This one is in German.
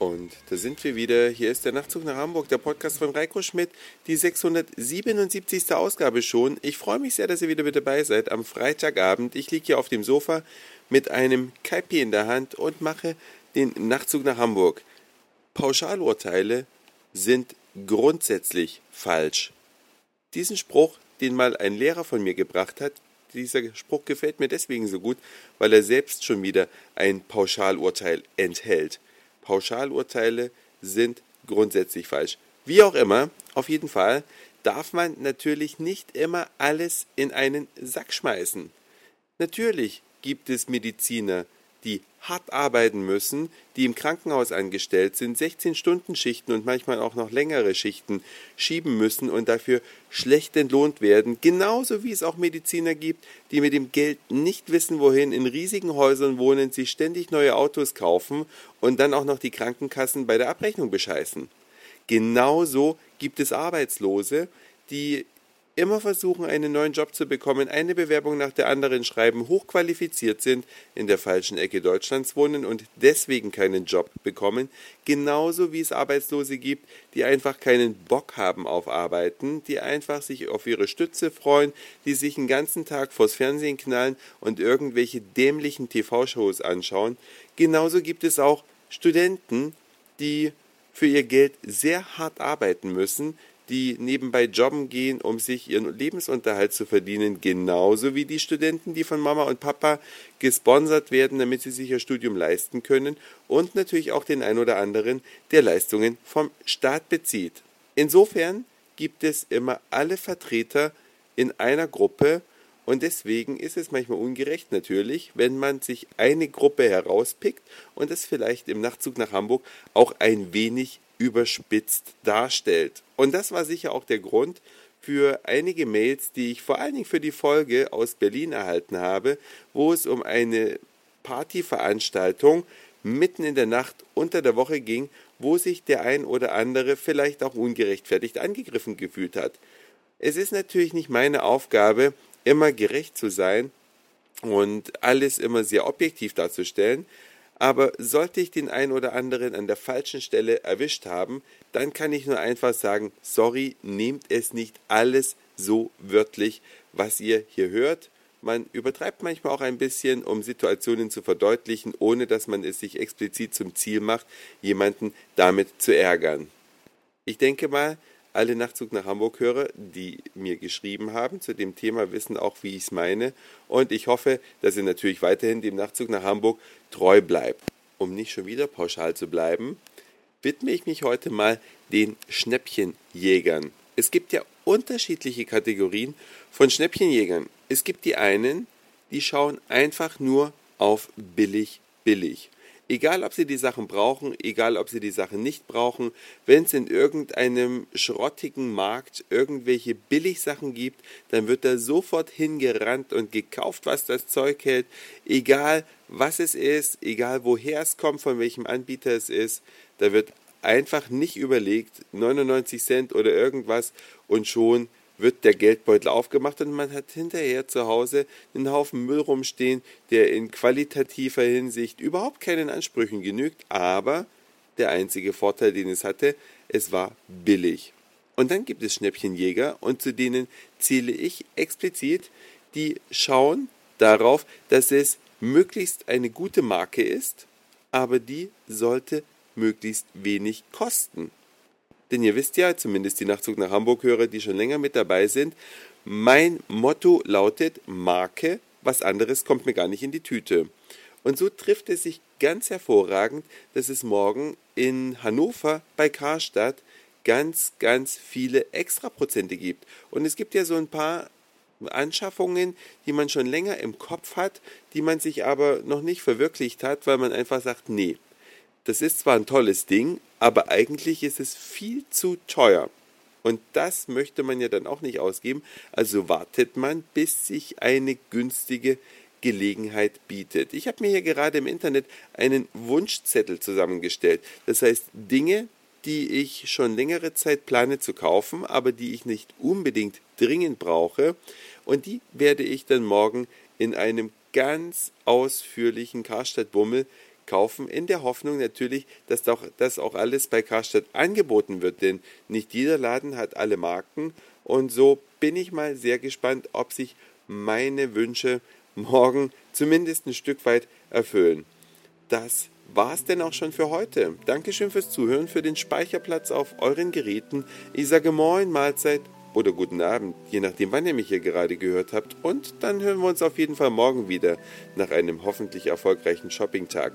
Und da sind wir wieder. Hier ist der Nachtzug nach Hamburg, der Podcast von Reiko Schmidt, die 677. Ausgabe schon. Ich freue mich sehr, dass ihr wieder mit dabei seid am Freitagabend. Ich liege hier auf dem Sofa mit einem Kaipi in der Hand und mache den Nachtzug nach Hamburg. Pauschalurteile sind grundsätzlich falsch. Diesen Spruch, den mal ein Lehrer von mir gebracht hat, dieser Spruch gefällt mir deswegen so gut, weil er selbst schon wieder ein Pauschalurteil enthält. Pauschalurteile sind grundsätzlich falsch. Wie auch immer, auf jeden Fall darf man natürlich nicht immer alles in einen Sack schmeißen. Natürlich gibt es Mediziner, die hart arbeiten müssen, die im Krankenhaus angestellt sind, 16-Stunden-Schichten und manchmal auch noch längere Schichten schieben müssen und dafür schlecht entlohnt werden. Genauso wie es auch Mediziner gibt, die mit dem Geld nicht wissen, wohin, in riesigen Häusern wohnen, sich ständig neue Autos kaufen und dann auch noch die Krankenkassen bei der Abrechnung bescheißen. Genauso gibt es Arbeitslose, die immer versuchen, einen neuen Job zu bekommen, eine Bewerbung nach der anderen schreiben, hochqualifiziert sind, in der falschen Ecke Deutschlands wohnen und deswegen keinen Job bekommen, genauso wie es Arbeitslose gibt, die einfach keinen Bock haben auf Arbeiten, die einfach sich auf ihre Stütze freuen, die sich den ganzen Tag vors Fernsehen knallen und irgendwelche dämlichen TV-Shows anschauen. Genauso gibt es auch Studenten, die für ihr Geld sehr hart arbeiten müssen, die nebenbei jobben gehen, um sich ihren Lebensunterhalt zu verdienen, genauso wie die Studenten, die von Mama und Papa gesponsert werden, damit sie sich ihr Studium leisten können und natürlich auch den ein oder anderen, der Leistungen vom Staat bezieht. Insofern gibt es immer alle Vertreter in einer Gruppe und deswegen ist es manchmal ungerecht natürlich, wenn man sich eine Gruppe herauspickt und es vielleicht im Nachtzug nach Hamburg auch ein wenig überspitzt darstellt. Und das war sicher auch der Grund für einige Mails, die ich vor allen Dingen für die Folge aus Berlin erhalten habe, wo es um eine Partyveranstaltung mitten in der Nacht unter der Woche ging, wo sich der ein oder andere vielleicht auch ungerechtfertigt angegriffen gefühlt hat. Es ist natürlich nicht meine Aufgabe, immer gerecht zu sein und alles immer sehr objektiv darzustellen, aber sollte ich den einen oder anderen an der falschen Stelle erwischt haben, dann kann ich nur einfach sagen, sorry, nehmt es nicht alles so wörtlich, was ihr hier hört. Man übertreibt manchmal auch ein bisschen, um Situationen zu verdeutlichen, ohne dass man es sich explizit zum Ziel macht, jemanden damit zu ärgern. Ich denke mal, alle Nachtzug nach Hamburg Hörer, die mir geschrieben haben zu dem Thema, wissen auch, wie ich es meine. Und ich hoffe, dass ihr natürlich weiterhin dem Nachtzug nach Hamburg treu bleibt. Um nicht schon wieder pauschal zu bleiben, widme ich mich heute mal den Schnäppchenjägern. Es gibt ja unterschiedliche Kategorien von Schnäppchenjägern. Es gibt die einen, die schauen einfach nur auf billig, billig. Egal, ob sie die Sachen brauchen, egal, ob sie die Sachen nicht brauchen, wenn es in irgendeinem schrottigen Markt irgendwelche Billigsachen gibt, dann wird da sofort hingerannt und gekauft, was das Zeug hält. Egal, was es ist, egal, woher es kommt, von welchem Anbieter es ist, da wird einfach nicht überlegt, 99 Cent oder irgendwas und schon wird der Geldbeutel aufgemacht und man hat hinterher zu Hause einen Haufen Müll rumstehen, der in qualitativer Hinsicht überhaupt keinen Ansprüchen genügt, aber der einzige Vorteil, den es hatte, es war billig. Und dann gibt es Schnäppchenjäger und zu denen zähle ich explizit, die schauen darauf, dass es möglichst eine gute Marke ist, aber die sollte möglichst wenig kosten. Denn ihr wisst ja, zumindest die Nachtzug nach Hamburg-Hörer, die schon länger mit dabei sind, mein Motto lautet Marke, was anderes kommt mir gar nicht in die Tüte. Und so trifft es sich ganz hervorragend, dass es morgen in Hannover bei Karstadt ganz, ganz viele Extraprozente gibt. Und es gibt ja so ein paar Anschaffungen, die man schon länger im Kopf hat, die man sich aber noch nicht verwirklicht hat, weil man einfach sagt, nee, das ist zwar ein tolles Ding, aber eigentlich ist es viel zu teuer. Und das möchte man ja dann auch nicht ausgeben. Also wartet man, bis sich eine günstige Gelegenheit bietet. Ich habe mir hier gerade im Internet einen Wunschzettel zusammengestellt. Das heißt Dinge, die ich schon längere Zeit plane zu kaufen, aber die ich nicht unbedingt dringend brauche. Und die werde ich dann morgen in einem ganz ausführlichen Karstadt-Bummel kaufen, in der Hoffnung natürlich, dass doch das auch alles bei Karstadt angeboten wird, denn nicht jeder Laden hat alle Marken und so bin ich mal sehr gespannt, ob sich meine Wünsche morgen zumindest ein Stück weit erfüllen. Das war's denn auch schon für heute. Dankeschön fürs Zuhören, für den Speicherplatz auf euren Geräten. Ich sage Moin, Mahlzeit oder guten Abend, je nachdem, wann ihr mich hier gerade gehört habt. Und dann hören wir uns auf jeden Fall morgen wieder nach einem hoffentlich erfolgreichen Shoppingtag.